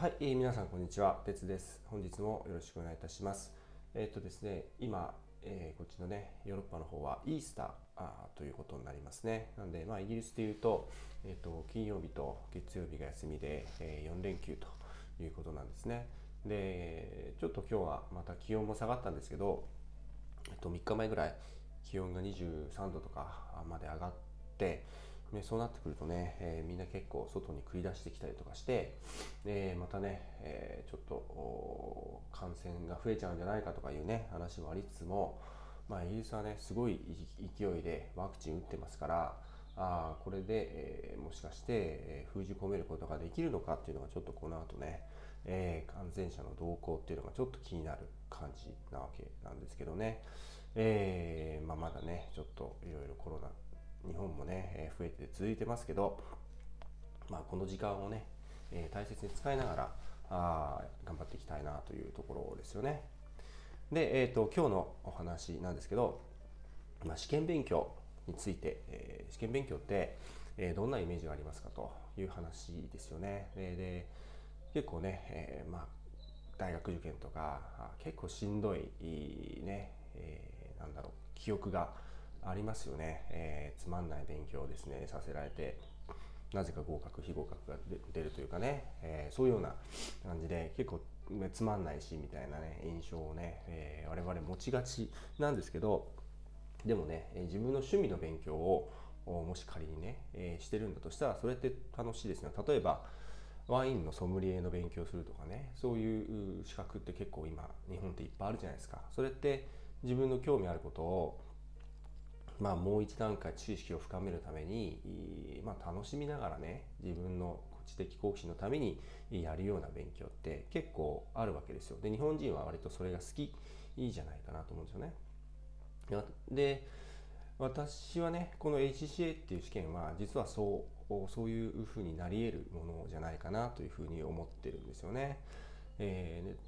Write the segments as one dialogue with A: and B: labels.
A: はい、えー皆さんこんにちは、鉄です。本日もよろしくお願いいたします。えーっとですね、今、えーこっちのね、ヨーロッパの方はイースターあーということになりますね。なので、まあ、イギリスでいうと、えーっと、金曜日と月曜日が休みで、え4連休ということなんですね。で、ちょっと今日はまた気温も下がったんですけど、えっと、3日前ぐらい気温が23度とかまで上がって、ね、そうなってくるとね、えーみんな結構外に繰り出してきたりとかして、でまたね、えーちょっと感染が増えちゃうんじゃないかとかいうね話もありつつも、まあ、イギリスはねすごい勢いでワクチン打ってますからあこれで、えーもしかして、え封じ込めることができるのかっていうのがちょっとこの後ね、えー感染者の動向っていうのがちょっと気になる感じなわけなんですけどね、えーまあ、まだねちょっといろいろコロナ日本もねえ増えて続いてますけど、まあ、この時間をね、え大切に使いながらあ頑張っていきたいなというところですよね。で、えー、と今日のお話なんですけど、まあ、試験勉強について、えー試験勉強って、えーどんなイメージがありますかという話ですよね。でで結構ね、えーまあ、大学受験とか結構しんどいね、えーなんだろう記憶がありますよね、えーつまんない勉強をですね。させられてなぜか合格非合格が出るというかね、えーそういうような感じで結構、つまんないしみたいなね印象をね、えー我々持ちがちなんですけどでもね、自分の趣味の勉強をもし仮にね、えーしてるんだとしたらそれって楽しいですね。例えばワインのソムリエの勉強するとかねそういう資格って結構今日本っていっぱいあるじゃないですか。それって自分の興味あることをまあもう一段階知識を深めるために、まあ、楽しみながらね自分の知的好奇心のためにやるような勉強って結構あるわけですよで日本人は割とそれが好きいいじゃないかなと思うんですよねで私はねこの HCA っていう試験は実はそうそういうふうになり得るものじゃないかなというふうに思ってるんですよね。えー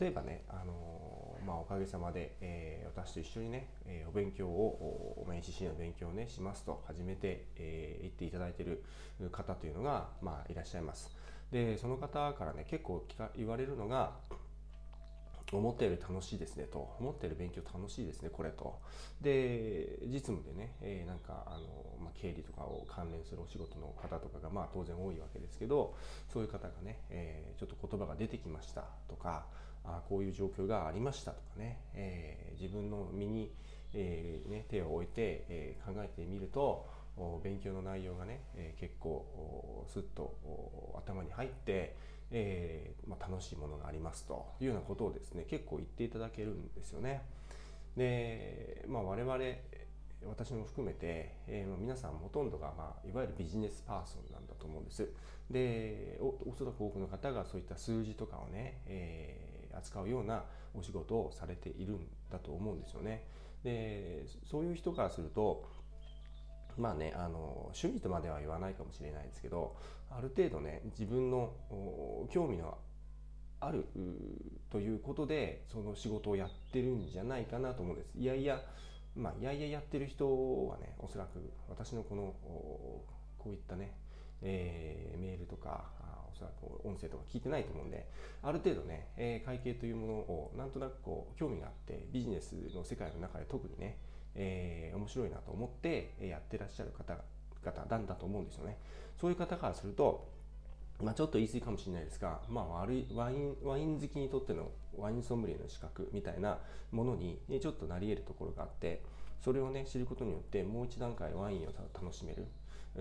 A: 例えばね、あのまあ、おかげさまで、えー私と一緒にね、えーお勉強を、おまあ HCC の勉強をね、しますと始めて、えー言っていただいている方というのが、まあ、いらっしゃいます。で、その方からね、結構聞か言われるのが、思ったより楽しいですねと思ったより勉強楽しいですねこれとで実務でね、えーなんかあの、まあ、経理とかを関連するお仕事の方とかがまあ当然多いわけですけどそういう方がね、えーちょっと言葉が出てきましたとかあこういう状況がありましたとかね、えー自分の身に、えーね、手を置いて、えー考えてみると勉強の内容がね、え結構おスッと頭に入って、えまあ、楽しいものがありますというようなことをですね結構言っていただけるんですよね。で、まあ、我々私も含めて、えー皆さんほとんどが、まあ、いわゆるビジネスパーソンなんだと思うんです。でおそらく多くの方がそういった数字とかをね、え扱うようなお仕事をされているんだと思うんですよね。でそういう人からするとまあね、あの趣味とまでは言わないかもしれないですけどある程度ね自分の興味のあるということでその仕事をやってるんじゃないかなと思うんですいやいやまあいやいややってる人はねおそらく私のこのこういったね、えーメールとかおそらく音声とか聞いてないと思うんである程度ね、え会計というものをなんとなくこう興味があってビジネスの世界の中で特にねえー面白いなと思ってやってらっしゃる方々なんだと思うんですよね。そういう方からすると、まあ、ちょっと言い過ぎかもしれないですが、まあ、悪いワインワイン好きにとってのワインソムリエの資格みたいなものにちょっとなり得るところがあってそれをね知ることによってもう一段階ワインを楽しめる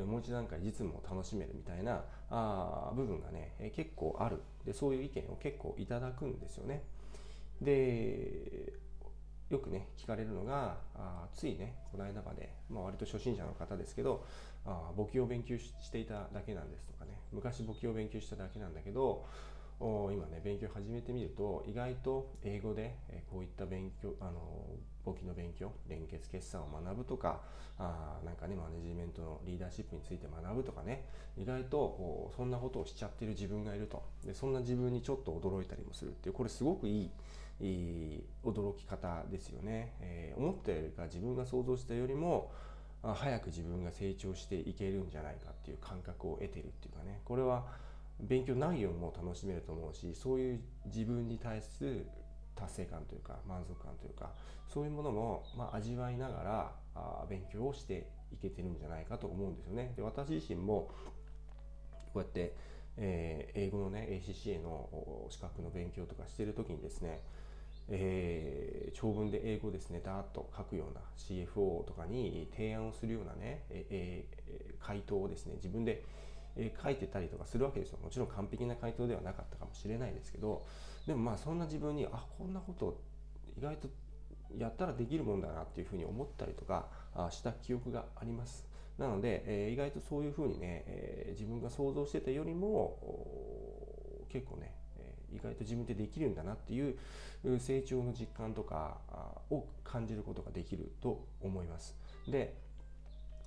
A: もう一段階実務を楽しめるみたいなあ部分がねえ結構あるでそういう意見を結構いただくんですよね。でよくね聞かれるのがあついねこの間まで、まあ、割と初心者の方ですけどあ簿記を勉強していただけなんですとかね昔簿記を勉強しただけなんだけど今ね勉強始めてみると意外と英語で、こういった勉強あの簿記の勉強連結決算を学ぶとかあなんかねマネジメントのリーダーシップについて学ぶとかね意外とおそんなことをしちゃってる自分がいると。でそんな自分にちょっと驚いたりもするっていうこれすごくいいいい驚き方ですよね、えー思ったよりか自分が想像したよりも早く自分が成長していけるんじゃないかっていう感覚を得てるっていうかね。これは勉強内容も楽しめると思うしそういう自分に対する達成感というか満足感というかそういうものも、まあ、味わいながらあ勉強をしていけてるんじゃないかと思うんですよね。で私自身もこうやって、えー、英語のね ACCA の資格の勉強とかしている時にですねえー、長文で英語ですね、ダーッと書くような CFO とかに提案をするようなね、えー、回答をですね、自分でえ書いてたりとかするわけですよ。もちろん完璧な回答ではなかったかもしれないですけど、でもまあそんな自分に、あ、こんなこと意外とやったらできるもんだなっていうふうに思ったりとかした記憶があります。なので、え、意外とそういうふうにね、え、自分が想像してたよりも結構ね、意外と自分でできるんだなっていう成長の実感とかを感じることができると思います。で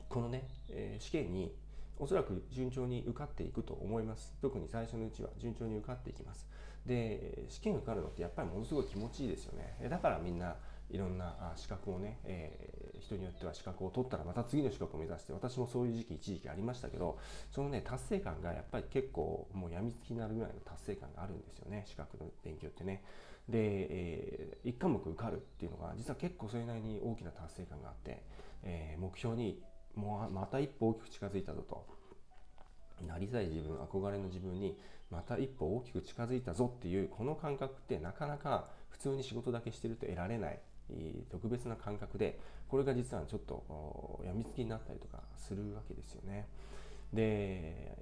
A: このね、え試験におそらく順調に受かっていくと思います。特に最初のうちは順調に受かっていきます。で、試験受かるのってやっぱりものすごい気持ちいいですよね。だからみんないろんな資格をね、えー、人によっては資格を取ったらまた次の資格を目指して私もそういう時期一時期ありましたけどそのね達成感がやっぱり結構もうやみつきになるぐらいの達成感があるんですよね資格の勉強ってねで、えー、1科目受かるっていうのが実は結構それなりに大きな達成感があって、えー、目標にもうまた一歩大きく近づいたぞとなりたい自分憧れの自分にまた一歩大きく近づいたぞっていうこの感覚ってなかなか普通に仕事だけしてると得られない特別な感覚でこれが実はちょっとやみつきになったりとかするわけですよね。で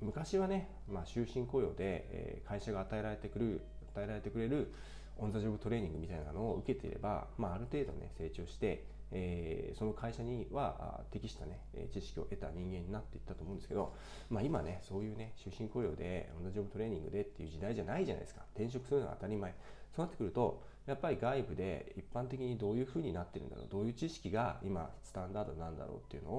A: 昔はね、まあ、終身雇用で会社が与えられてくる与えられてくれるオン・ザ・ジョブトレーニングみたいなのを受けていれば、まあ、ある程度ね成長して、えー、その会社には適したね知識を得た人間になっていったと思うんですけど、まあ、今ねそういうね終身雇用でオン・ザ・ジョブトレーニングでっていう時代じゃないじゃないですか。転職するのは当たり前。そうなってくるとやっぱり外部で一般的にどういうふうになってるんだろう。どういう知識が今スタンダードなんだろうっていうの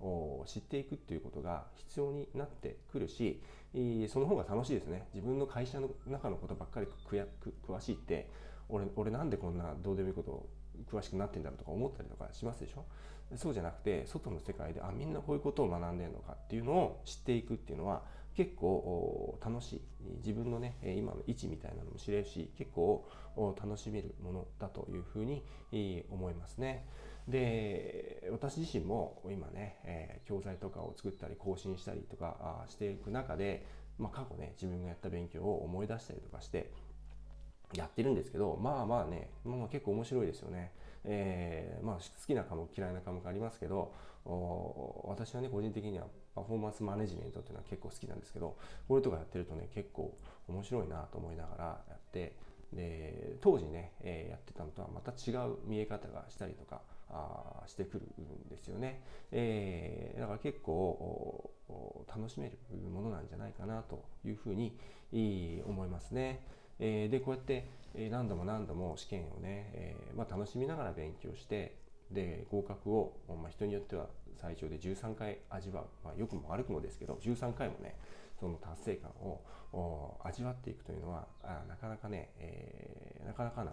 A: を知っていくっていうことが必要になってくるしその方が楽しいですね。自分の会社の中のことばっかり詳しいって俺俺なんでこんなどうでもいいことを詳しくなってんだろうとか思ったりとかしますでしょ？そうじゃなくて外の世界であみんなこういうことを学んでるのかっていうのを知っていくっていうのは結構楽しい自分のね今の位置みたいなのも知れるし結構楽しめるものだというふうに思いますね。で私自身も今ね、教材とかを作ったり更新したりとかしていく中で、まあ、過去ね自分がやった勉強を思い出したりとかしてやってるんですけどまあまあね、まあ、結構面白いですよね。えー、まあ、好きな科目嫌いな科目ありますけど私はね個人的にはパフォーマンスマネジメントっていうのは結構好きなんですけどこれとかやってるとね結構面白いなと思いながらやってで当時ね、えー、やってたのとはまた違う見え方がしたりとかあしてくるんですよね、えー、だから結構楽しめるものなんじゃないかなというふうに思いますね。えー、でこうやって何度も何度も試験をね、えー、まあ、楽しみながら勉強してで合格を、まあ、人によっては最長で13回味わう、まあ、良くも悪くもですけど13回もねその達成感を味わっていくというのはあなかなかね、えー、なかなかな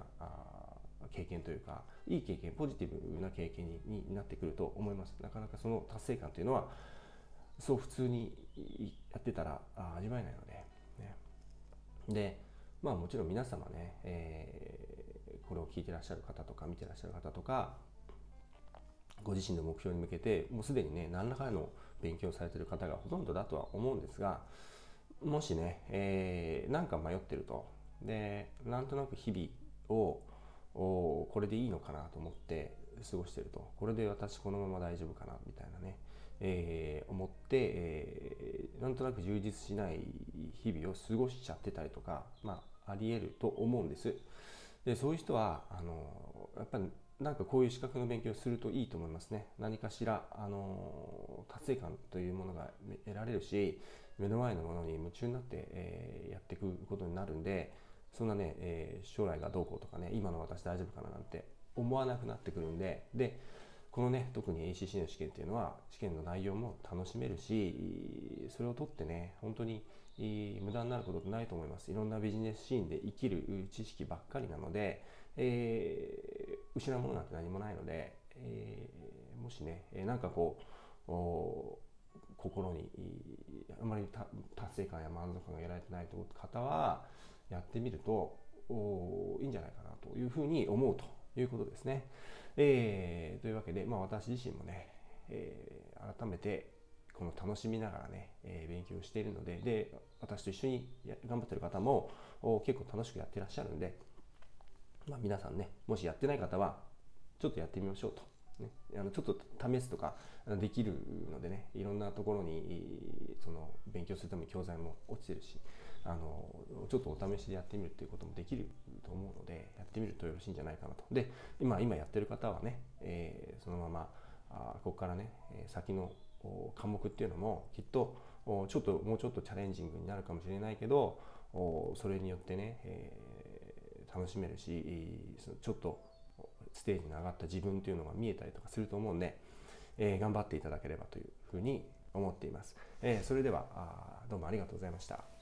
A: 経験というかいい経験ポジティブな経験にになってくると思います。なかなかその達成感というのはそう普通にやってたら味わえないので、ね、でまあもちろん皆様ね、えー、これを聞いてらっしゃる方とか見てらっしゃる方とかご自身の目標に向けてもうすでにね何らかの勉強されてる方がほとんどだとは思うんですがもしね、えー、なんか迷ってるとでなんとなく日々をこれでいいのかなと思って過ごしてるとこれで私このまま大丈夫かなみたいなね、えー、思って、えー、なんとなく充実しない日々を過ごしちゃってたりとか、まあ、ありえると思うんです。でそういう人はあのやっぱりなんかこういう資格の勉強をするといいと思いますね。何かしら、あの達成感というものが得られるし、目の前のものに夢中になって、えー、やっていくことになるんで、そんなね、えー、将来がどうこうとかね、今の私大丈夫かななんて思わなくなってくるんで、で、このね、特に ACC の試験っていうのは、試験の内容も楽しめるし、それを取ってね、本当に無駄になることってないと思います。いろんなビジネスシーンで生きる知識ばっかりなので、えー、失うものなんて何もないので、えー、もしね、え、なんかこう心にあまり達成感や満足感が得られてないという方はやってみるといいんじゃないかなというふうに思うということですね。えー、というわけで、まあ、私自身もね、えー、改めてこの楽しみながらね、えー、勉強しているのでで私と一緒に頑張ってる方も結構楽しくやってらっしゃるんで、まあ、皆さんねもしやってない方はちょっとやってみましょうと。ね、あのちょっと試すとかできるのでねいろんなところにその勉強するために教材も落ちてるしあのちょっとお試しでやってみるっていうこともできると思うのでやってみるとよろしいんじゃないかなと。で今今やってる方はね、えー、そのままあここからね先の科目っていうのもきっとちょっともうちょっとチャレンジングになるかもしれないけどそれによってね、えー、楽しめるしちょっとステージに上がった自分というのが見えたりとかすると思うんで、えー、頑張っていただければというふうに思っています。えー、それではどうもありがとうございました。